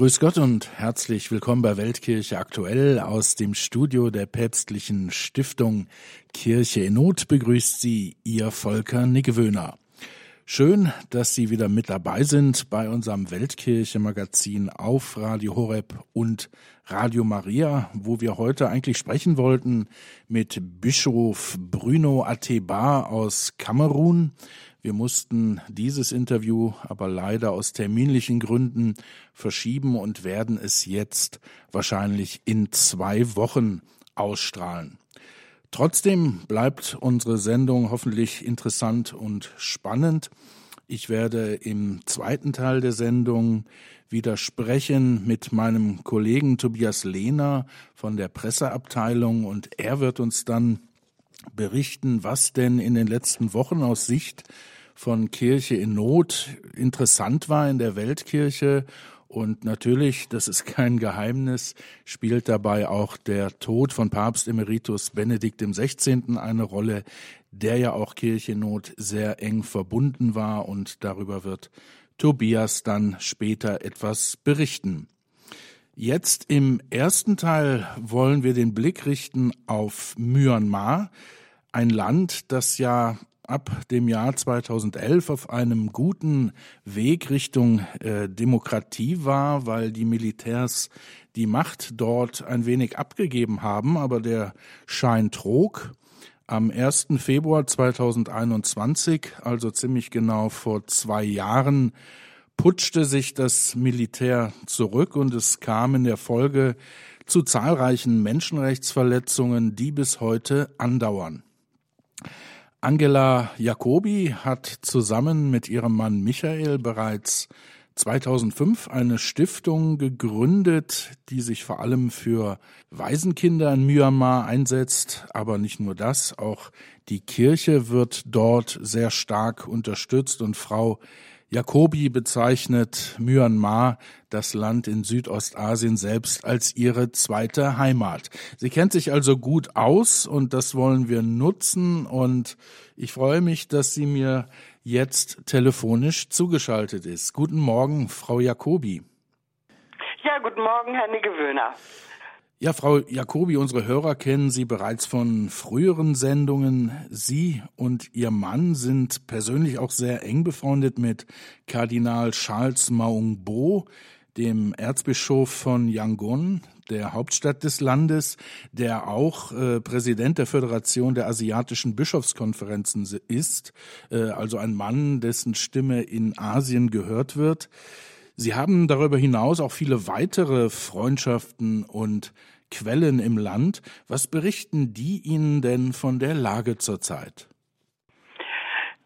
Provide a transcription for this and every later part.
Grüß Gott und herzlich willkommen bei Weltkirche aktuell aus dem Studio der päpstlichen Stiftung Kirche in Not begrüßt Sie Ihr Volker Nickewöhner. Schön, dass Sie wieder mit dabei sind bei unserem Weltkirche-Magazin auf Radio Horeb und Radio Maria, wo wir heute eigentlich sprechen wollten mit Bischof Bruno Ateba aus Kamerun. Wir mussten dieses Interview aber leider aus terminlichen Gründen verschieben und werden es jetzt wahrscheinlich in zwei Wochen ausstrahlen. Trotzdem bleibt unsere Sendung hoffentlich interessant und spannend. Ich werde im zweiten Teil der Sendung wieder sprechen mit meinem Kollegen Tobias Lehner von der Presseabteilung und er wird uns dann berichten, was denn in den letzten Wochen aus Sicht von Kirche in Not interessant war in der Weltkirche. Und natürlich, das ist kein Geheimnis, spielt dabei auch der Tod von Papst Emeritus Benedikt XVI. eine Rolle, der ja auch Kirche in Not sehr eng verbunden war und darüber wird Tobias dann später etwas berichten. Jetzt im ersten Teil wollen wir den Blick richten auf Myanmar, ein Land, das ja ab dem Jahr 2011 auf einem guten Weg Richtung äh, Demokratie war, weil die Militärs die Macht dort ein wenig abgegeben haben, aber der Schein trug. Am 1. Februar 2021, also ziemlich genau vor zwei Jahren, putschte sich das Militär zurück und es kam in der Folge zu zahlreichen Menschenrechtsverletzungen, die bis heute andauern. Angela Jacobi hat zusammen mit ihrem Mann Michael bereits 2005 eine Stiftung gegründet, die sich vor allem für Waisenkinder in Myanmar einsetzt. Aber nicht nur das, auch die Kirche wird dort sehr stark unterstützt und Frau Jacobi bezeichnet Myanmar, das Land in Südostasien selbst, als ihre zweite Heimat. Sie kennt sich also gut aus und das wollen wir nutzen und ich freue mich, dass sie mir jetzt telefonisch zugeschaltet ist. Guten Morgen, Frau Jacobi. Ja, guten Morgen, Herr Niggewöhner. Ja, Frau Jacobi, unsere Hörer kennen Sie bereits von früheren Sendungen. Sie und Ihr Mann sind persönlich auch sehr eng befreundet mit Kardinal Charles Maungbo, dem Erzbischof von Yangon, der Hauptstadt des Landes, der auch äh, Präsident der Föderation der asiatischen Bischofskonferenzen ist, äh, also ein Mann, dessen Stimme in Asien gehört wird. Sie haben darüber hinaus auch viele weitere Freundschaften und Quellen im Land. Was berichten die Ihnen denn von der Lage zurzeit?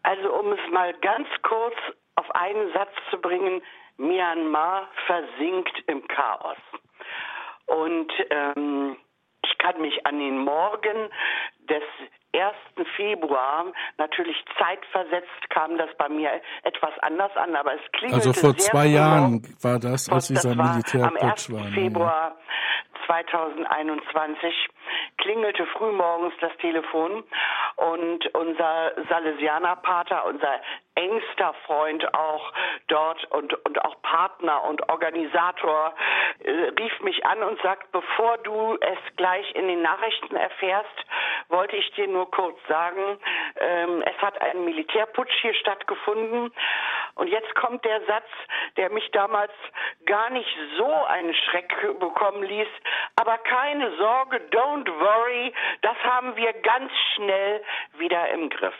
Also um es mal ganz kurz auf einen Satz zu bringen, Myanmar versinkt im Chaos. Und ähm, ich kann mich an den Morgen des 1. Februar, natürlich zeitversetzt kam das bei mir etwas anders an, aber es klingelte Also vor zwei Jahren genau, war das, als dieser Militärputsch war. Am 1. Februar 2021 klingelte frühmorgens das Telefon und unser Salesianerpater, unser engster Freund auch dort und, und auch Partner und Organisator äh, rief mich an und sagt, bevor du es gleich in den Nachrichten erfährst, wollte ich dir nur kurz sagen, ähm, es hat ein Militärputsch hier stattgefunden. Und jetzt kommt der Satz, der mich damals gar nicht so einen Schreck bekommen ließ, aber keine Sorge, don't worry, das haben wir ganz schnell wieder im Griff.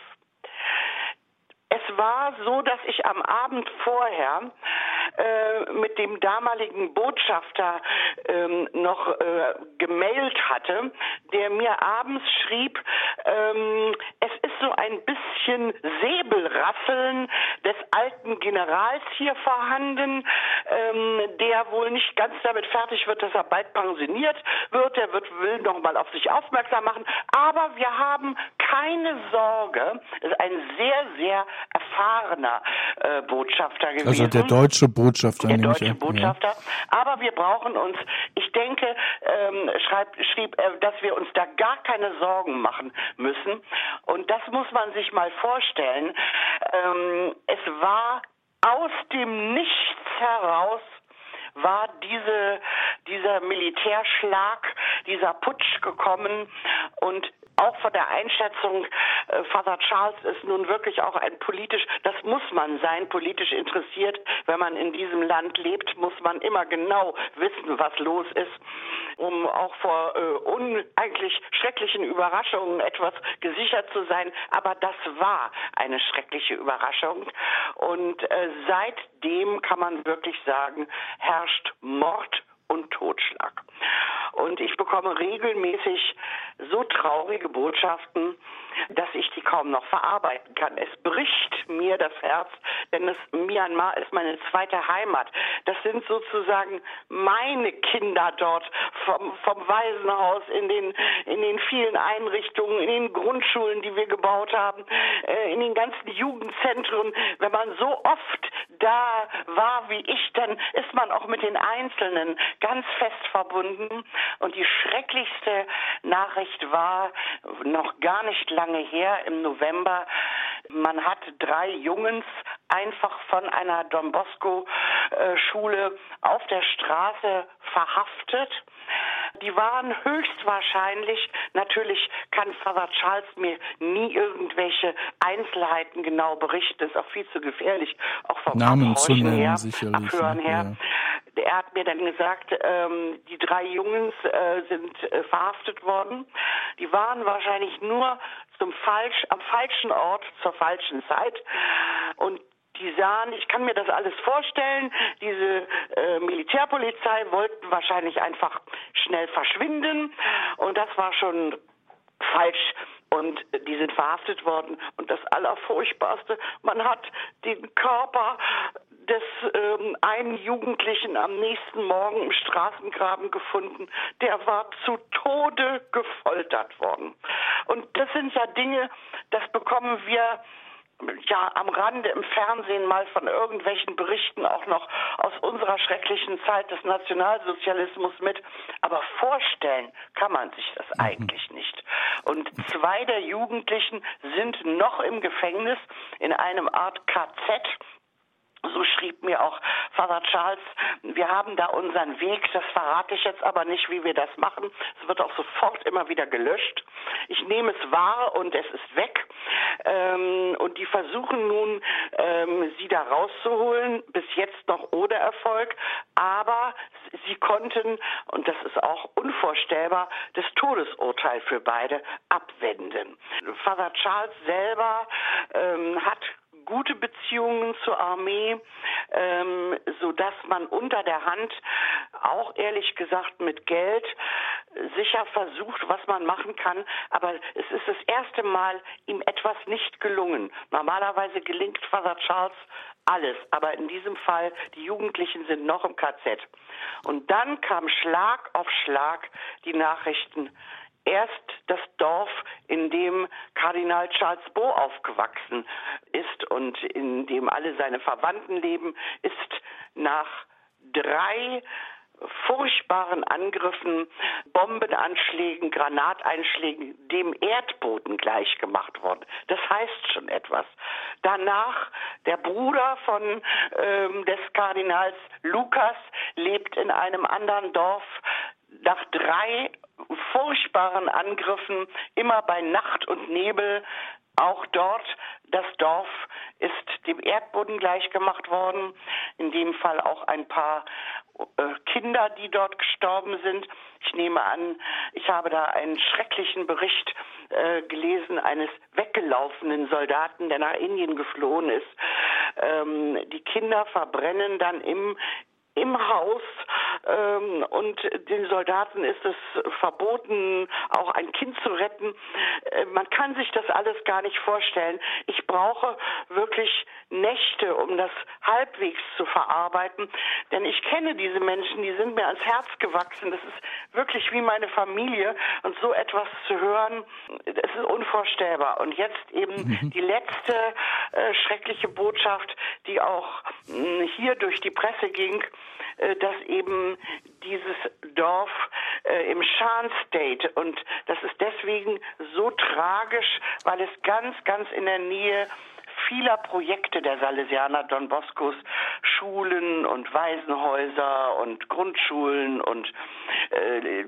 Es war so, dass ich am Abend vorher äh, mit dem damaligen Botschafter ähm, noch äh, gemailt hatte, der mir abends schrieb, ähm, es ist so ein bisschen Säbelrasseln des alten Generals hier vorhanden, ähm, der wohl nicht ganz damit fertig wird, dass er bald pensioniert wird. Er wird, will noch mal auf sich aufmerksam machen. Aber wir haben keine Sorge. Das ist ein sehr, sehr erfahrener äh, Botschafter gewesen. Also der deutsche Botschafter. Der deutsche Botschafter. Ja. Aber wir brauchen uns, ich denke, ähm, schreib, schrieb er, dass wir uns da gar keine Sorgen machen müssen. Und das muss man sich mal vorstellen. Ähm, es war aus dem Nichts heraus war diese, dieser Militärschlag, dieser Putsch gekommen und auch von der Einschätzung, äh, Father Charles ist nun wirklich auch ein politisch, das muss man sein, politisch interessiert. Wenn man in diesem Land lebt, muss man immer genau wissen, was los ist, um auch vor äh, un, eigentlich schrecklichen Überraschungen etwas gesichert zu sein. Aber das war eine schreckliche Überraschung. Und äh, seitdem kann man wirklich sagen, herrscht Mord und Totschlag. Und ich bekomme regelmäßig so traurige Botschaften, dass ich die kaum noch verarbeiten kann. Es bricht mir das Herz, denn es, Myanmar ist meine zweite Heimat. Das sind sozusagen meine Kinder dort vom, vom Waisenhaus in den, in den vielen Einrichtungen, in den Grundschulen, die wir gebaut haben, äh, in den ganzen Jugendzentren. Wenn man so oft da war wie ich, dann ist man auch mit den Einzelnen ganz fest verbunden. Und die schrecklichste Nachricht war noch gar nicht lange her, im November. Man hat drei Jungs einfach von einer Don Bosco Schule auf der Straße verhaftet. Die waren höchstwahrscheinlich, natürlich kann Father Charles mir nie irgendwelche Einzelheiten genau berichten, das ist auch viel zu gefährlich, auch vom Namen zu nennen, her, sicherlich. Abhören her. Ja. Er hat mir dann gesagt, ähm, die drei Jungs äh, sind äh, verhaftet worden. Die waren wahrscheinlich nur zum falsch, am falschen Ort zur falschen Zeit. Und die sahen, ich kann mir das alles vorstellen, diese äh, Militärpolizei wollten wahrscheinlich einfach schnell verschwinden und das war schon falsch und die sind verhaftet worden und das Allerfurchtbarste, man hat den Körper des ähm, einen Jugendlichen am nächsten Morgen im Straßengraben gefunden. Der war zu Tode gefoltert worden. Und das sind ja Dinge, das bekommen wir ja am Rande im Fernsehen mal von irgendwelchen Berichten auch noch aus unserer schrecklichen Zeit des Nationalsozialismus mit. Aber vorstellen kann man sich das mhm. eigentlich nicht. Und zwei der Jugendlichen sind noch im Gefängnis in einem Art KZ so schrieb mir auch Father Charles, wir haben da unseren Weg, das verrate ich jetzt aber nicht, wie wir das machen. Es wird auch sofort immer wieder gelöscht. Ich nehme es wahr und es ist weg. Ähm, und die versuchen nun, ähm, sie da rauszuholen, bis jetzt noch ohne Erfolg. Aber sie konnten, und das ist auch unvorstellbar, das Todesurteil für beide abwenden. Father Charles selber ähm, hat gute Beziehungen zur Armee, ähm, so dass man unter der Hand auch ehrlich gesagt mit Geld sicher versucht, was man machen kann. Aber es ist das erste Mal ihm etwas nicht gelungen. Normalerweise gelingt Father Charles alles. Aber in diesem Fall, die Jugendlichen sind noch im KZ. Und dann kam Schlag auf Schlag die Nachrichten, erst das Dorf, in dem Kardinal Charles Beau aufgewachsen ist und in dem alle seine Verwandten leben, ist nach drei furchtbaren Angriffen, Bombenanschlägen, Granateinschlägen dem Erdboden gleichgemacht worden. Das heißt schon etwas. Danach der Bruder von ähm, des Kardinals Lukas lebt in einem anderen Dorf. Nach drei furchtbaren Angriffen, immer bei Nacht und Nebel. Auch dort, das Dorf ist dem Erdboden gleichgemacht worden. In dem Fall auch ein paar äh, Kinder, die dort gestorben sind. Ich nehme an, ich habe da einen schrecklichen Bericht äh, gelesen eines weggelaufenen Soldaten, der nach Indien geflohen ist. Ähm, die Kinder verbrennen dann im im Haus ähm, und den Soldaten ist es verboten, auch ein Kind zu retten. Äh, man kann sich das alles gar nicht vorstellen. Ich brauche wirklich Nächte, um das halbwegs zu verarbeiten, denn ich kenne diese Menschen, die sind mir ans Herz gewachsen. Das ist wirklich wie meine Familie und so etwas zu hören, es ist unvorstellbar. Und jetzt eben mhm. die letzte äh, schreckliche Botschaft, die auch mh, hm, hier durch die Presse ging, dass eben dieses Dorf äh, im Shan State und das ist deswegen so tragisch, weil es ganz, ganz in der Nähe vieler Projekte der Salesianer Don Boscos Schulen und Waisenhäuser und Grundschulen und äh,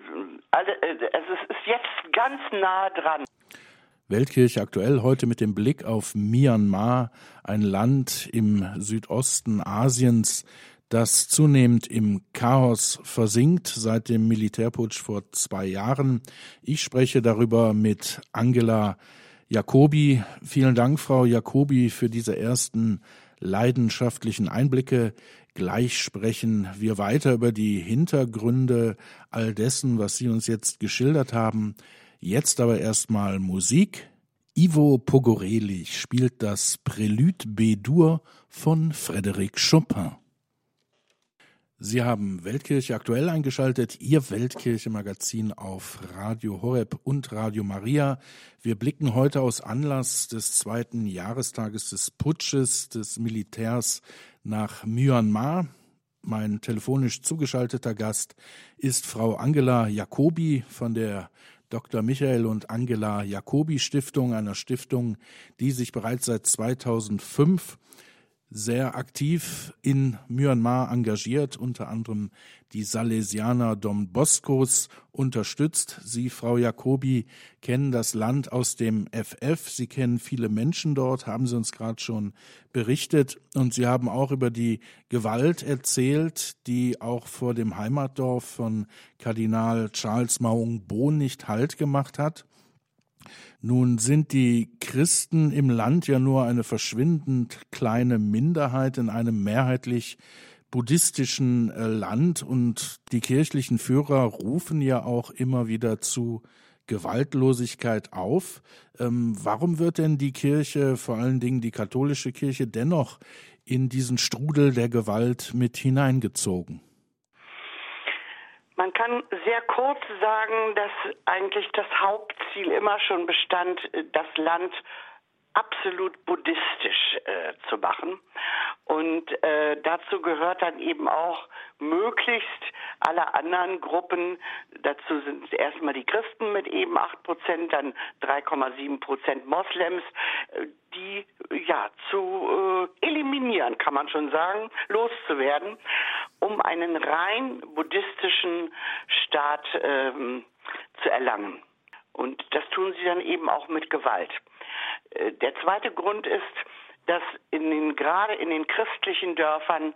also, es ist jetzt ganz nah dran. Weltkirche aktuell heute mit dem Blick auf Myanmar, ein Land im Südosten Asiens, das zunehmend im Chaos versinkt seit dem Militärputsch vor zwei Jahren. Ich spreche darüber mit Angela Jacobi. Vielen Dank, Frau Jacobi, für diese ersten leidenschaftlichen Einblicke. Gleich sprechen wir weiter über die Hintergründe all dessen, was Sie uns jetzt geschildert haben. Jetzt aber erstmal Musik. Ivo Pogoreli spielt das Prélude B-Dur von Frédéric Chopin. Sie haben Weltkirche aktuell eingeschaltet, Ihr Weltkirche-Magazin auf Radio Horeb und Radio Maria. Wir blicken heute aus Anlass des zweiten Jahrestages des Putsches des Militärs nach Myanmar. Mein telefonisch zugeschalteter Gast ist Frau Angela Jacobi von der Dr. Michael und Angela Jacobi Stiftung, einer Stiftung, die sich bereits seit 2005 sehr aktiv in Myanmar engagiert, unter anderem die Salesianer Dom Boscos unterstützt. Sie, Frau Jacobi, kennen das Land aus dem FF. Sie kennen viele Menschen dort, haben Sie uns gerade schon berichtet. Und Sie haben auch über die Gewalt erzählt, die auch vor dem Heimatdorf von Kardinal Charles Maung Bo nicht Halt gemacht hat. Nun sind die Christen im Land ja nur eine verschwindend kleine Minderheit in einem mehrheitlich buddhistischen äh, Land und die kirchlichen Führer rufen ja auch immer wieder zu Gewaltlosigkeit auf. Ähm, warum wird denn die Kirche, vor allen Dingen die katholische Kirche, dennoch in diesen Strudel der Gewalt mit hineingezogen? Man kann sehr kurz sagen, dass eigentlich das Hauptziel immer schon bestand, das Land absolut buddhistisch äh, zu machen. Und äh, dazu gehört dann eben auch möglichst alle anderen Gruppen, dazu sind erstmal die Christen mit eben 8 Prozent, dann 3,7 Prozent Moslems, äh, die ja zu äh, eliminieren, kann man schon sagen, loszuwerden, um einen rein buddhistischen Staat ähm, zu erlangen. Und das tun sie dann eben auch mit Gewalt. Äh, der zweite Grund ist, dass in den, gerade in den christlichen Dörfern,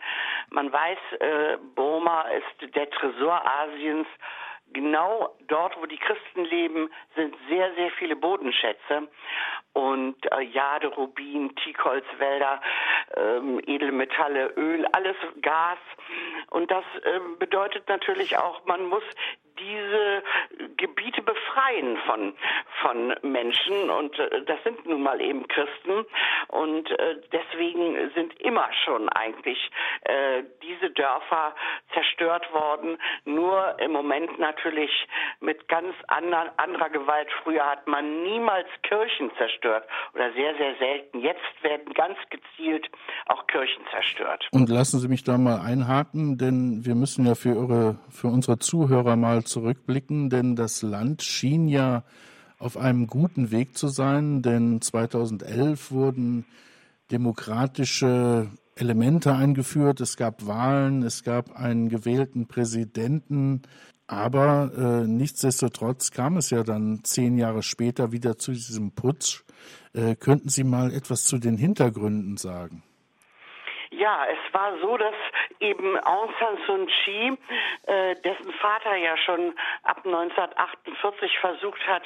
man weiß, äh, Burma ist der Tresor Asiens, genau dort, wo die Christen leben, sind sehr, sehr viele Bodenschätze und äh, Jade, Rubin, Teakholzwälder, ähm, Edelmetalle, Öl, alles Gas. Und das äh, bedeutet natürlich auch, man muss diese Gebiete befreien von, von Menschen und äh, das sind nun mal eben Christen und äh, deswegen sind immer schon eigentlich äh, diese Dörfer zerstört worden, nur im Moment natürlich mit ganz anderen, anderer Gewalt. Früher hat man niemals Kirchen zerstört oder sehr, sehr selten. Jetzt werden ganz gezielt auch Kirchen zerstört. Und lassen Sie mich da mal einhaken, denn wir müssen ja für, eure, für unsere Zuhörer mal zurückblicken, denn das Land schien ja auf einem guten Weg zu sein, denn 2011 wurden demokratische Elemente eingeführt, es gab Wahlen, es gab einen gewählten Präsidenten, aber äh, nichtsdestotrotz kam es ja dann zehn Jahre später wieder zu diesem Putsch. Äh, könnten Sie mal etwas zu den Hintergründen sagen? Ja, es war so, dass eben Aung San Suu Kyi, äh, dessen Vater ja schon ab 1948 versucht hat,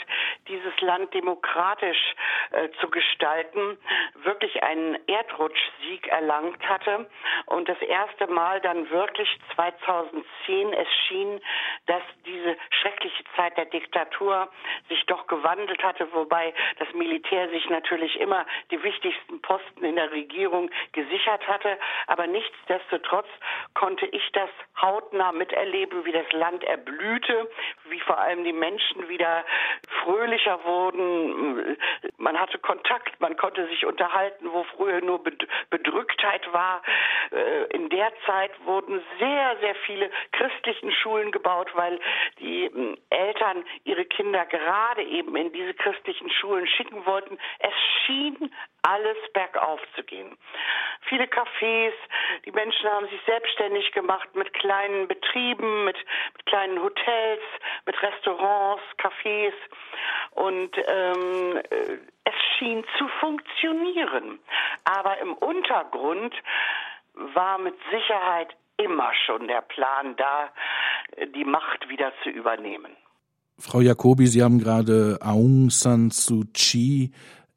dieses Land demokratisch äh, zu gestalten, wirklich einen Erdrutschsieg erlangt hatte und das erste Mal dann wirklich 2010 es schien, dass diese schreckliche Zeit der Diktatur sich doch gewandelt hatte, wobei das Militär sich natürlich immer die wichtigsten Posten in der Regierung gesichert hatte aber nichtsdestotrotz konnte ich das hautnah miterleben, wie das Land erblühte, wie vor allem die Menschen wieder fröhlicher wurden, man hatte Kontakt, man konnte sich unterhalten, wo früher nur Bedrücktheit war. Äh, in der Zeit wurden sehr, sehr viele christlichen Schulen gebaut, weil die hm, Eltern ihre Kinder gerade eben in diese christlichen Schulen schicken wollten. Es schien alles bergauf zu gehen. Viele Cafés, die Menschen haben sich selbstständig gemacht mit kleinen Betrieben, mit, mit kleinen Hotels, mit Restaurants, Cafés und ähm, es schien zu funktionieren. Aber im Untergrund war mit Sicherheit immer schon der Plan da, die Macht wieder zu übernehmen. Frau Jacobi, Sie haben gerade Aung San Suu Kyi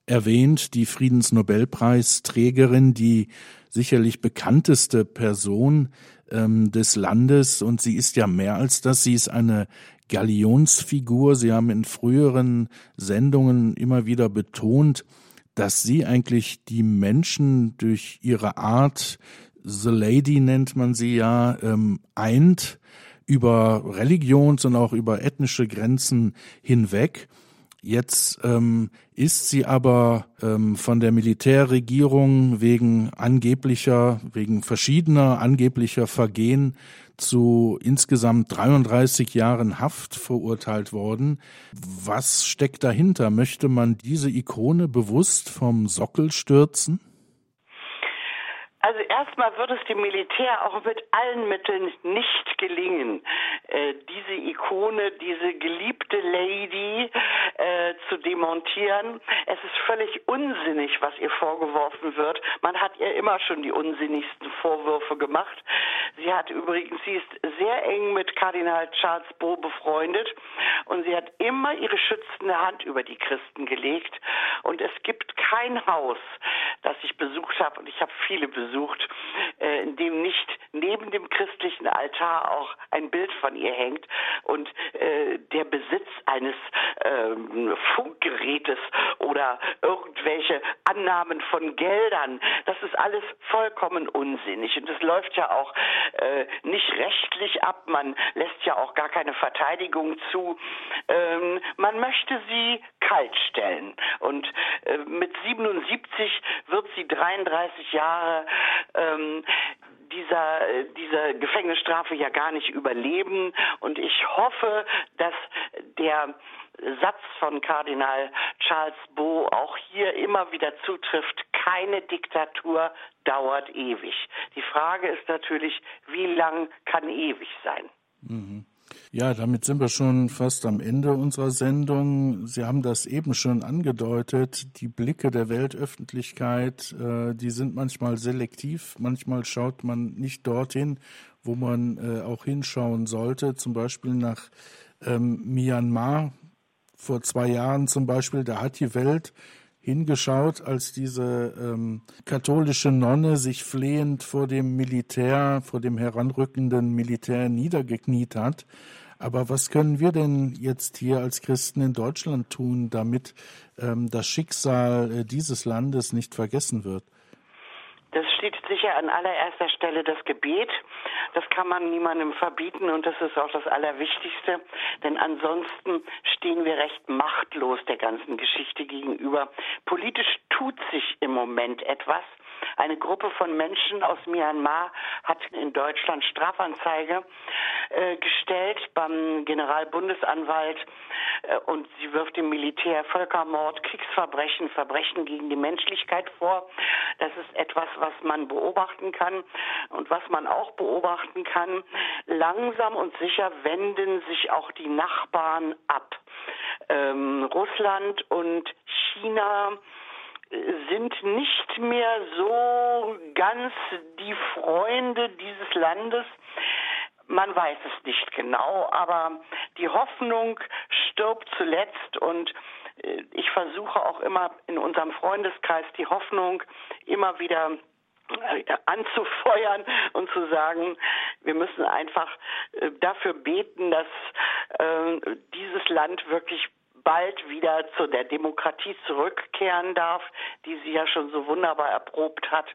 erwähnt, die Friedensnobelpreisträgerin, die sicherlich bekannteste Person ähm, des Landes und sie ist ja mehr als das, sie ist eine Galionsfigur. Sie haben in früheren Sendungen immer wieder betont, dass sie eigentlich die Menschen durch ihre Art, The Lady nennt man sie ja, ähm, eint über Religions- und auch über ethnische Grenzen hinweg. Jetzt ähm, ist sie aber ähm, von der Militärregierung wegen angeblicher, wegen verschiedener angeblicher Vergehen zu insgesamt 33 Jahren Haft verurteilt worden. Was steckt dahinter? Möchte man diese Ikone bewusst vom Sockel stürzen? Also erstmal wird es dem Militär auch mit allen Mitteln nicht gelingen, äh, diese Ikone, diese geliebte Lady äh, zu demontieren. Es ist völlig unsinnig, was ihr vorgeworfen wird. Man hat ihr immer schon die unsinnigsten Vorwürfe gemacht. Sie hat übrigens, sie ist sehr eng mit Kardinal Charles Beau befreundet und sie hat immer ihre schützende Hand über die Christen gelegt. Und es gibt kein Haus, das ich besucht habe, und ich habe viele besucht, äh, in dem nicht neben dem christlichen Altar auch ein Bild von ihr hängt und äh, der Besitz eines ähm, Funkgerätes oder irgendwelche Annahmen von Geldern, das ist alles vollkommen unsinnig und es läuft ja auch äh, nicht rechtlich ab. Man lässt ja auch gar keine Verteidigung zu. Ähm, man möchte sie kalt stellen und äh, mit 77 wird sie 33 Jahre ähm, dieser, dieser Gefängnisstrafe ja gar nicht überleben. Und ich hoffe, dass der Satz von Kardinal Charles Beau auch hier immer wieder zutrifft, keine Diktatur dauert ewig. Die Frage ist natürlich, wie lang kann ewig sein? Mhm. Ja, damit sind wir schon fast am Ende unserer Sendung. Sie haben das eben schon angedeutet. Die Blicke der Weltöffentlichkeit, äh, die sind manchmal selektiv. Manchmal schaut man nicht dorthin, wo man äh, auch hinschauen sollte. Zum Beispiel nach ähm, Myanmar vor zwei Jahren zum Beispiel. Da hat die Welt hingeschaut, als diese ähm, katholische Nonne sich flehend vor dem Militär, vor dem heranrückenden Militär niedergekniet hat. Aber was können wir denn jetzt hier als Christen in Deutschland tun, damit ähm, das Schicksal äh, dieses Landes nicht vergessen wird? Das steht sicher an allererster Stelle das Gebet. Das kann man niemandem verbieten und das ist auch das Allerwichtigste, denn ansonsten stehen wir recht machtlos der ganzen Geschichte gegenüber. Politisch tut sich im Moment etwas. Eine Gruppe von Menschen aus Myanmar hat in Deutschland Strafanzeige äh, gestellt beim Generalbundesanwalt äh, und sie wirft dem Militär Völkermord, Kriegsverbrechen, Verbrechen gegen die Menschlichkeit vor. Das ist etwas, was man beobachten kann und was man auch beobachten kann. Langsam und sicher wenden sich auch die Nachbarn ab. Ähm, Russland und China sind nicht mehr so ganz die Freunde dieses Landes. Man weiß es nicht genau, aber die Hoffnung stirbt zuletzt und äh, ich versuche auch immer in unserem Freundeskreis die Hoffnung immer wieder äh, anzufeuern und zu sagen, wir müssen einfach äh, dafür beten, dass dieses Land wirklich bald wieder zu der Demokratie zurückkehren darf, die sie ja schon so wunderbar erprobt hat.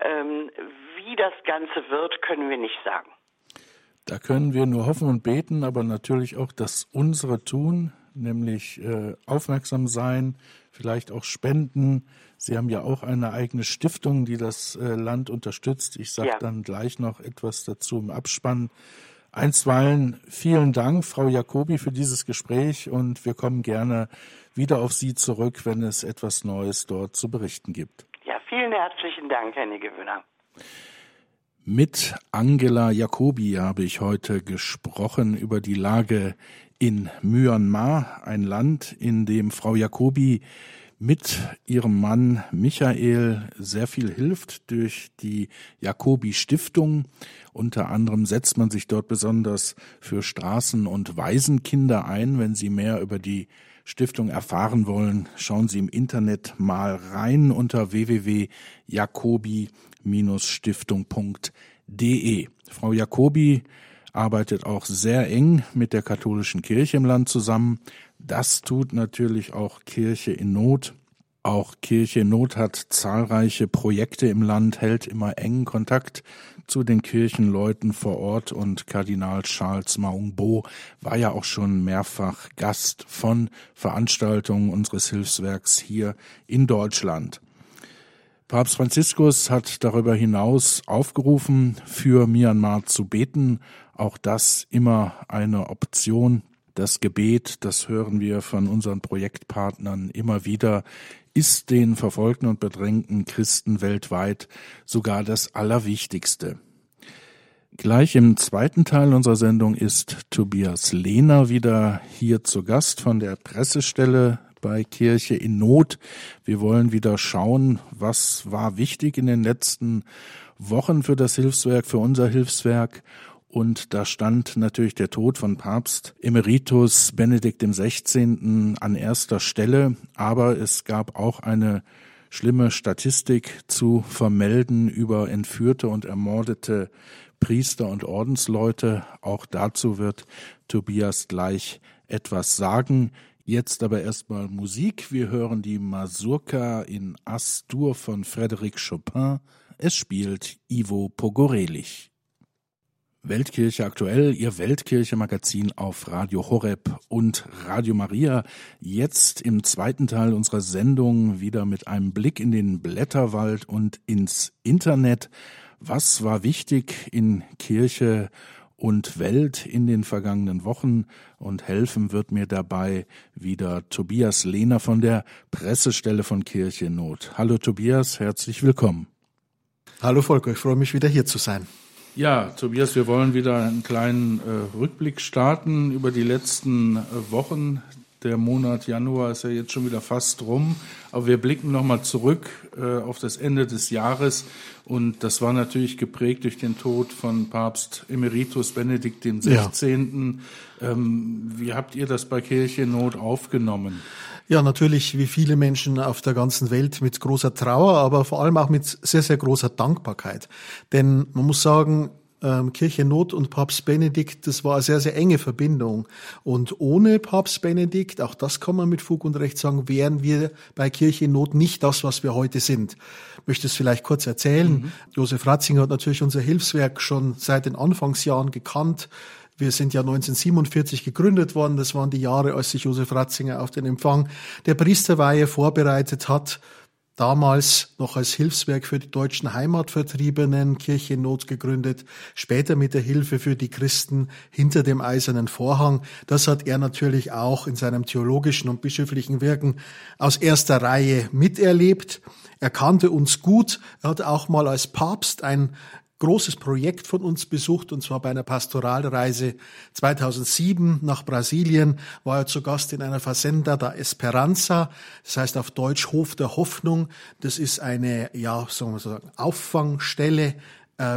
Ähm, wie das Ganze wird, können wir nicht sagen. Da können wir nur hoffen und beten, aber natürlich auch das unsere tun. nämlich äh, aufmerksam sein, vielleicht auch spenden. Sie haben ja auch eine eigene Stiftung, die das äh, Land unterstützt. Ich sage ja. dann gleich noch etwas dazu im Abspann. Einstweilen vielen Dank, Frau Jacobi, für dieses Gespräch und wir kommen gerne wieder auf Sie zurück, wenn es etwas Neues dort zu berichten gibt. Ja, vielen herzlichen Dank, Herr Niggewöhner. Mit Angela Jacobi habe ich heute gesprochen über die Lage in Myanmar, ein Land, in dem Frau Jacobi mit ihrem Mann Michael sehr viel hilft durch die Jacobi Stiftung. Unter anderem setzt man sich dort besonders für Straßen- und Waisenkinder ein. Wenn Sie mehr über die Stiftung erfahren wollen, schauen Sie im Internet mal rein unter www.jacobi-stiftung.de. Frau Jacobi arbeitet auch sehr eng mit der katholischen Kirche im Land zusammen. Das tut natürlich auch Kirche in Not. Auch Kirche in Not hat zahlreiche Projekte im Land, hält immer engen Kontakt zu den Kirchenleuten vor Ort und Kardinal Charles Maungbo war ja auch schon mehrfach Gast von Veranstaltungen unseres Hilfswerks hier in Deutschland. Papst Franziskus hat darüber hinaus aufgerufen, für Myanmar zu beten. Auch das immer eine Option. Das Gebet, das hören wir von unseren Projektpartnern immer wieder, ist den verfolgten und bedrängten Christen weltweit sogar das Allerwichtigste. Gleich im zweiten Teil unserer Sendung ist Tobias Lehner wieder hier zu Gast von der Pressestelle bei Kirche in Not. Wir wollen wieder schauen, was war wichtig in den letzten Wochen für das Hilfswerk, für unser Hilfswerk und da stand natürlich der Tod von Papst Emeritus Benedikt XVI. an erster Stelle, aber es gab auch eine schlimme Statistik zu vermelden über entführte und ermordete Priester und Ordensleute. Auch dazu wird Tobias gleich etwas sagen. Jetzt aber erstmal Musik. Wir hören die Mazurka in Astur von Frédéric Chopin. Es spielt Ivo Pogorelich. Weltkirche aktuell, Ihr Weltkirche-Magazin auf Radio Horeb und Radio Maria. Jetzt im zweiten Teil unserer Sendung wieder mit einem Blick in den Blätterwald und ins Internet. Was war wichtig in Kirche und Welt in den vergangenen Wochen? Und helfen wird mir dabei wieder Tobias Lehner von der Pressestelle von Kirche Not. Hallo Tobias, herzlich willkommen. Hallo Volker, ich freue mich wieder hier zu sein. Ja, Tobias, wir wollen wieder einen kleinen äh, Rückblick starten über die letzten äh, Wochen. Der Monat Januar ist ja jetzt schon wieder fast rum, aber wir blicken nochmal zurück äh, auf das Ende des Jahres und das war natürlich geprägt durch den Tod von Papst Emeritus Benedikt XVI. Ja. Ähm, wie habt ihr das bei Kirche Not aufgenommen? Ja, natürlich wie viele Menschen auf der ganzen Welt mit großer Trauer, aber vor allem auch mit sehr, sehr großer Dankbarkeit. Denn man muss sagen, ähm, Kirche Not und Papst Benedikt, das war eine sehr, sehr enge Verbindung. Und ohne Papst Benedikt, auch das kann man mit Fug und Recht sagen, wären wir bei Kirche Not nicht das, was wir heute sind. Ich möchte es vielleicht kurz erzählen. Mhm. Josef Ratzinger hat natürlich unser Hilfswerk schon seit den Anfangsjahren gekannt. Wir sind ja 1947 gegründet worden. Das waren die Jahre, als sich Josef Ratzinger auf den Empfang der Priesterweihe vorbereitet hat. Damals noch als Hilfswerk für die deutschen Heimatvertriebenen, Kirche in Not gegründet, später mit der Hilfe für die Christen hinter dem eisernen Vorhang. Das hat er natürlich auch in seinem theologischen und bischöflichen Wirken aus erster Reihe miterlebt. Er kannte uns gut. Er hat auch mal als Papst ein großes Projekt von uns besucht, und zwar bei einer Pastoralreise 2007 nach Brasilien, war er zu Gast in einer Fazenda da Esperanza, das heißt auf Deutsch Hof der Hoffnung. Das ist eine, ja, sagen wir so, Auffangstelle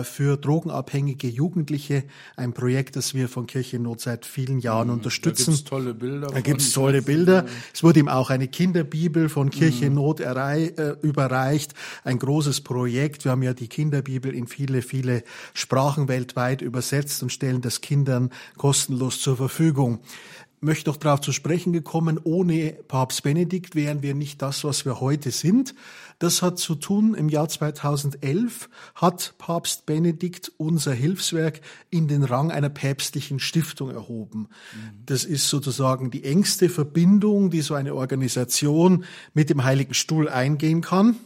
für drogenabhängige Jugendliche. Ein Projekt, das wir von Kirchennot seit vielen Jahren mhm, unterstützen. Da gibt's tolle Bilder. Da gibt's tolle Bilder. Es wurde ihm auch eine Kinderbibel von Kirchennot mhm. äh, überreicht. Ein großes Projekt. Wir haben ja die Kinderbibel in viele, viele Sprachen weltweit übersetzt und stellen das Kindern kostenlos zur Verfügung. Möchte noch darauf zu sprechen gekommen, ohne Papst Benedikt wären wir nicht das, was wir heute sind. Das hat zu tun, im Jahr 2011 hat Papst Benedikt unser Hilfswerk in den Rang einer päpstlichen Stiftung erhoben. Das ist sozusagen die engste Verbindung, die so eine Organisation mit dem Heiligen Stuhl eingehen kann.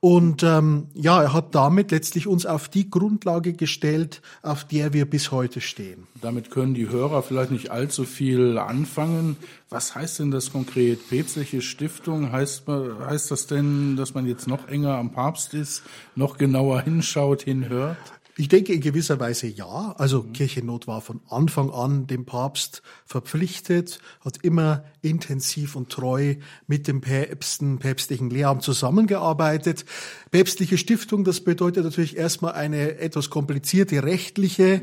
Und ähm, ja, er hat damit letztlich uns auf die Grundlage gestellt, auf der wir bis heute stehen. Damit können die Hörer vielleicht nicht allzu viel anfangen. Was heißt denn das konkret? Päpstliche Stiftung heißt, heißt das denn, dass man jetzt noch enger am Papst ist, noch genauer hinschaut, hinhört? Ich denke in gewisser Weise ja. Also mhm. Kirchennot war von Anfang an dem Papst verpflichtet, hat immer intensiv und treu mit dem Päpsten, päpstlichen Lehramt zusammengearbeitet. Päpstliche Stiftung, das bedeutet natürlich erstmal eine etwas komplizierte rechtliche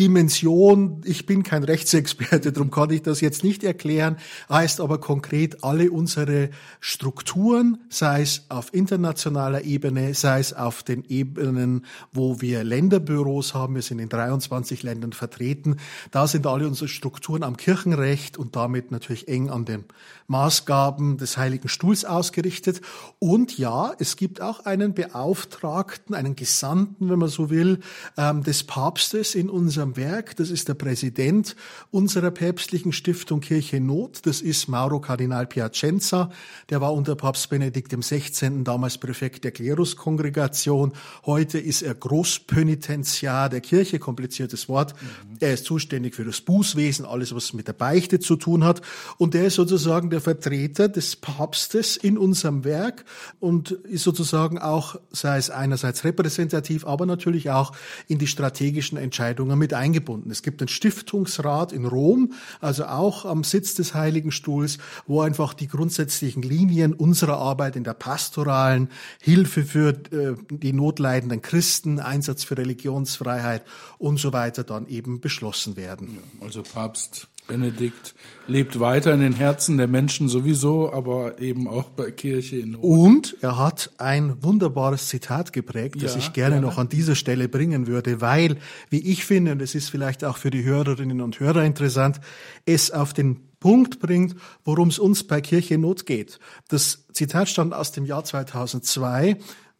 Dimension. Ich bin kein Rechtsexperte, darum kann ich das jetzt nicht erklären. Heißt aber konkret, alle unsere Strukturen, sei es auf internationaler Ebene, sei es auf den Ebenen, wo wir Länderbüros haben, wir sind in 23 Ländern vertreten, da sind alle unsere Strukturen am Kirchenrecht und damit natürlich eng an den Maßgaben des Heiligen Stuhls ausgerichtet. Und ja, es gibt auch einen Beauftragten, einen Gesandten, wenn man so will, ähm, des Papstes in unserem Werk. Das ist der Präsident unserer päpstlichen Stiftung Kirche Not. Das ist Mauro Kardinal Piacenza. Der war unter Papst Benedikt XVI. damals Präfekt der Kleruskongregation. Heute ist er Großpönitenziar der Kirche, kompliziertes Wort. Er ist zuständig für das Bußwesen, alles was mit der Beichte zu tun hat. Und er ist sozusagen der Vertreter des Papstes in unserem Werk und ist sozusagen auch, sei es einerseits repräsentativ, aber natürlich auch in die strategischen Entscheidungen mit eingebunden. Es gibt einen Stiftungsrat in Rom, also auch am Sitz des Heiligen Stuhls, wo einfach die grundsätzlichen Linien unserer Arbeit in der pastoralen Hilfe für äh, die notleidenden Christen, Einsatz für Religionsfreiheit und so weiter dann eben beschlossen werden. Also Papst Benedikt lebt weiter in den Herzen der Menschen sowieso, aber eben auch bei Kirche in Not. Und er hat ein wunderbares Zitat geprägt, das ja, ich gerne, gerne noch an dieser Stelle bringen würde, weil, wie ich finde, und es ist vielleicht auch für die Hörerinnen und Hörer interessant, es auf den Punkt bringt, worum es uns bei Kirche in Not geht. Das Zitat stammt aus dem Jahr 2002,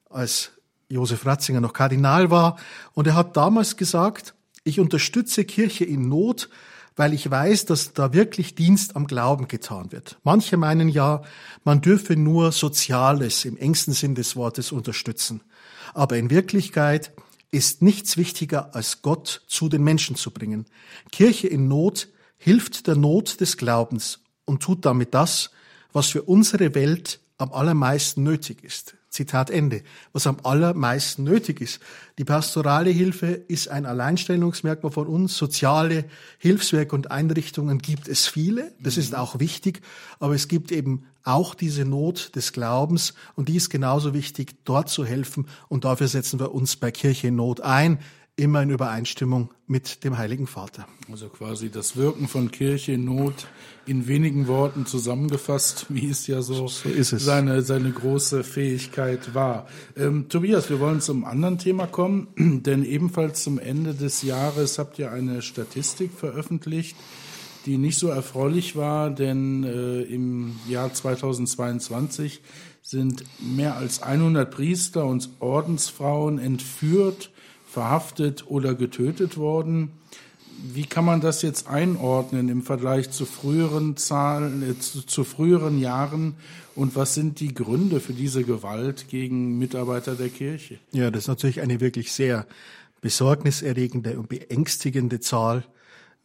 als Josef Ratzinger noch Kardinal war, und er hat damals gesagt, ich unterstütze Kirche in Not, weil ich weiß, dass da wirklich Dienst am Glauben getan wird. Manche meinen ja, man dürfe nur Soziales im engsten Sinn des Wortes unterstützen. Aber in Wirklichkeit ist nichts wichtiger, als Gott zu den Menschen zu bringen. Kirche in Not hilft der Not des Glaubens und tut damit das, was für unsere Welt am allermeisten nötig ist. Zitat Ende. Was am allermeisten nötig ist. Die pastorale Hilfe ist ein Alleinstellungsmerkmal von uns. Soziale Hilfswerke und Einrichtungen gibt es viele. Das ist auch wichtig. Aber es gibt eben auch diese Not des Glaubens und die ist genauso wichtig, dort zu helfen. Und dafür setzen wir uns bei Kirche in Not ein immer in Übereinstimmung mit dem Heiligen Vater. Also quasi das Wirken von Kirche in Not in wenigen Worten zusammengefasst, wie es ja so, so es. Seine, seine große Fähigkeit war. Ähm, Tobias, wir wollen zum anderen Thema kommen, denn ebenfalls zum Ende des Jahres habt ihr eine Statistik veröffentlicht, die nicht so erfreulich war, denn äh, im Jahr 2022 sind mehr als 100 Priester und Ordensfrauen entführt verhaftet oder getötet worden. Wie kann man das jetzt einordnen im Vergleich zu früheren Zahlen, äh, zu, zu früheren Jahren? Und was sind die Gründe für diese Gewalt gegen Mitarbeiter der Kirche? Ja, das ist natürlich eine wirklich sehr besorgniserregende und beängstigende Zahl.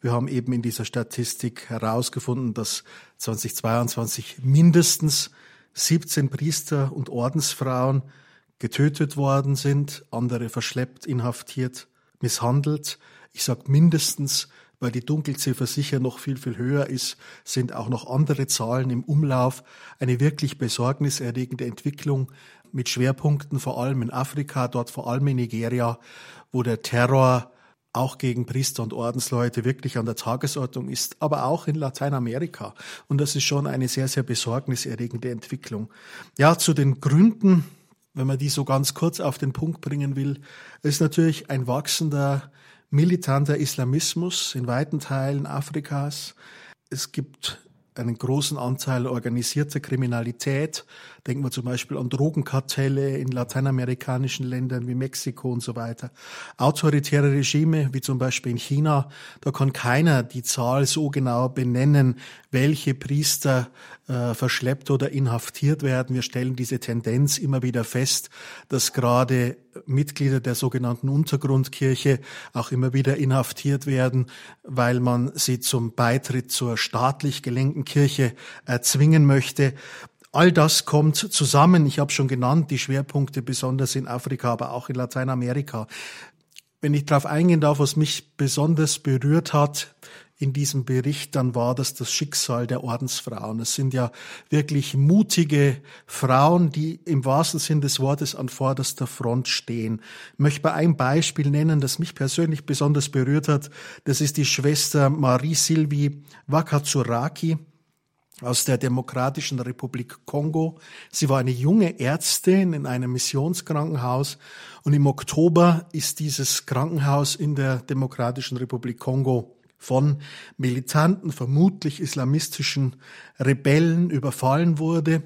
Wir haben eben in dieser Statistik herausgefunden, dass 2022 mindestens 17 Priester und Ordensfrauen getötet worden sind, andere verschleppt, inhaftiert, misshandelt. Ich sage mindestens, weil die Dunkelziffer sicher noch viel, viel höher ist, sind auch noch andere Zahlen im Umlauf. Eine wirklich besorgniserregende Entwicklung mit Schwerpunkten vor allem in Afrika, dort vor allem in Nigeria, wo der Terror auch gegen Priester und Ordensleute wirklich an der Tagesordnung ist, aber auch in Lateinamerika. Und das ist schon eine sehr, sehr besorgniserregende Entwicklung. Ja, zu den Gründen wenn man die so ganz kurz auf den Punkt bringen will, ist natürlich ein wachsender militanter Islamismus in weiten Teilen Afrikas. es gibt einen großen Anteil organisierter Kriminalität. Denken wir zum Beispiel an Drogenkartelle in lateinamerikanischen Ländern wie Mexiko und so weiter. Autoritäre Regime wie zum Beispiel in China, da kann keiner die Zahl so genau benennen, welche Priester äh, verschleppt oder inhaftiert werden. Wir stellen diese Tendenz immer wieder fest, dass gerade Mitglieder der sogenannten Untergrundkirche auch immer wieder inhaftiert werden, weil man sie zum Beitritt zur staatlich gelenkten Kirche erzwingen möchte. All das kommt zusammen. Ich habe schon genannt, die Schwerpunkte besonders in Afrika, aber auch in Lateinamerika. Wenn ich darauf eingehen darf, was mich besonders berührt hat in diesem Bericht, dann war das das Schicksal der Ordensfrauen. Es sind ja wirklich mutige Frauen, die im wahrsten Sinn des Wortes an vorderster Front stehen. Ich möchte bei einem Beispiel nennen, das mich persönlich besonders berührt hat. Das ist die Schwester Marie-Sylvie Wakatsuraki aus der Demokratischen Republik Kongo. Sie war eine junge Ärztin in einem Missionskrankenhaus und im Oktober ist dieses Krankenhaus in der Demokratischen Republik Kongo von militanten, vermutlich islamistischen Rebellen überfallen wurde.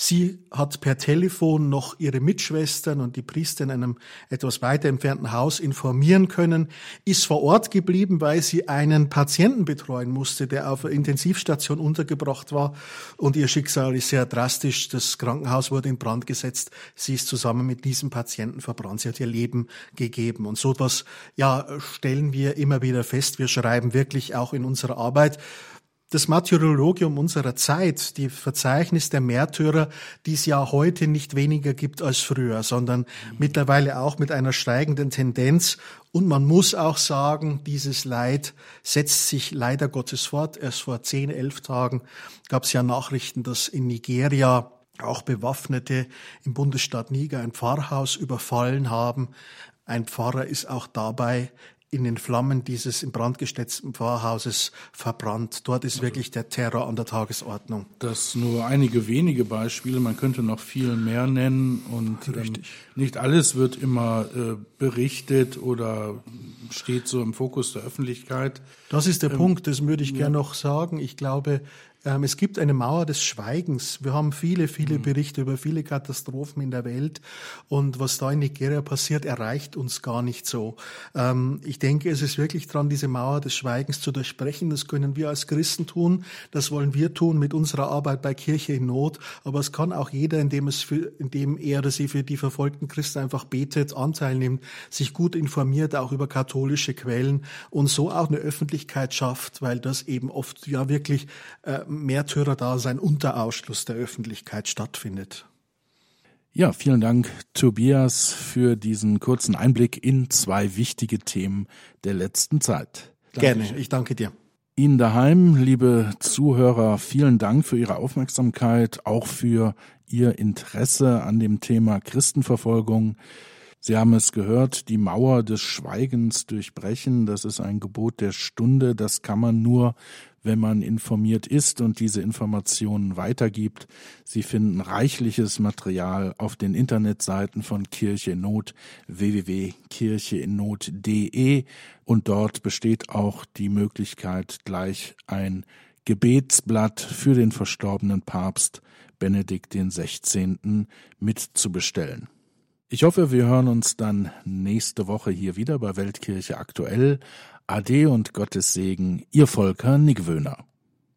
Sie hat per Telefon noch ihre Mitschwestern und die Priester in einem etwas weiter entfernten Haus informieren können, ist vor Ort geblieben, weil sie einen Patienten betreuen musste, der auf einer Intensivstation untergebracht war. Und ihr Schicksal ist sehr drastisch. Das Krankenhaus wurde in Brand gesetzt. Sie ist zusammen mit diesem Patienten verbrannt. Sie hat ihr Leben gegeben. Und so etwas, ja, stellen wir immer wieder fest. Wir schreiben wirklich auch in unserer Arbeit, das Martyrologium unserer Zeit, die Verzeichnis der Märtyrer, die es ja heute nicht weniger gibt als früher, sondern mittlerweile auch mit einer steigenden Tendenz. Und man muss auch sagen, dieses Leid setzt sich leider Gottes fort. Erst vor zehn, elf Tagen gab es ja Nachrichten, dass in Nigeria auch Bewaffnete im Bundesstaat Niger ein Pfarrhaus überfallen haben. Ein Pfarrer ist auch dabei in den Flammen dieses in Brand gestetzten Pfarrhauses verbrannt. Dort ist wirklich der Terror an der Tagesordnung. Das nur einige wenige Beispiele. Man könnte noch viel mehr nennen und ähm, nicht alles wird immer äh, berichtet oder steht so im Fokus der Öffentlichkeit. Das ist der ähm, Punkt. Das würde ich ja. gerne noch sagen. Ich glaube, es gibt eine Mauer des Schweigens. Wir haben viele, viele mhm. Berichte über viele Katastrophen in der Welt. Und was da in Nigeria passiert, erreicht uns gar nicht so. Ähm, ich denke, es ist wirklich dran, diese Mauer des Schweigens zu durchbrechen. Das können wir als Christen tun. Das wollen wir tun mit unserer Arbeit bei Kirche in Not. Aber es kann auch jeder, indem es für, indem er oder sie für die verfolgten Christen einfach betet, Anteil nimmt, sich gut informiert, auch über katholische Quellen und so auch eine Öffentlichkeit schafft, weil das eben oft ja wirklich äh, Märtyrerdasein unter Ausschluss der Öffentlichkeit stattfindet. Ja, vielen Dank, Tobias, für diesen kurzen Einblick in zwei wichtige Themen der letzten Zeit. Gerne, ich danke dir. Ihnen daheim, liebe Zuhörer, vielen Dank für Ihre Aufmerksamkeit, auch für Ihr Interesse an dem Thema Christenverfolgung. Sie haben es gehört, die Mauer des Schweigens durchbrechen, das ist ein Gebot der Stunde, das kann man nur, wenn man informiert ist und diese Informationen weitergibt. Sie finden reichliches Material auf den Internetseiten von Kirche in Not www.kircheinnot.de und dort besteht auch die Möglichkeit, gleich ein Gebetsblatt für den verstorbenen Papst Benedikt XVI. mitzubestellen. Ich hoffe, wir hören uns dann nächste Woche hier wieder bei Weltkirche aktuell. Ade und Gottes Segen, Ihr Volker Niggwöhner.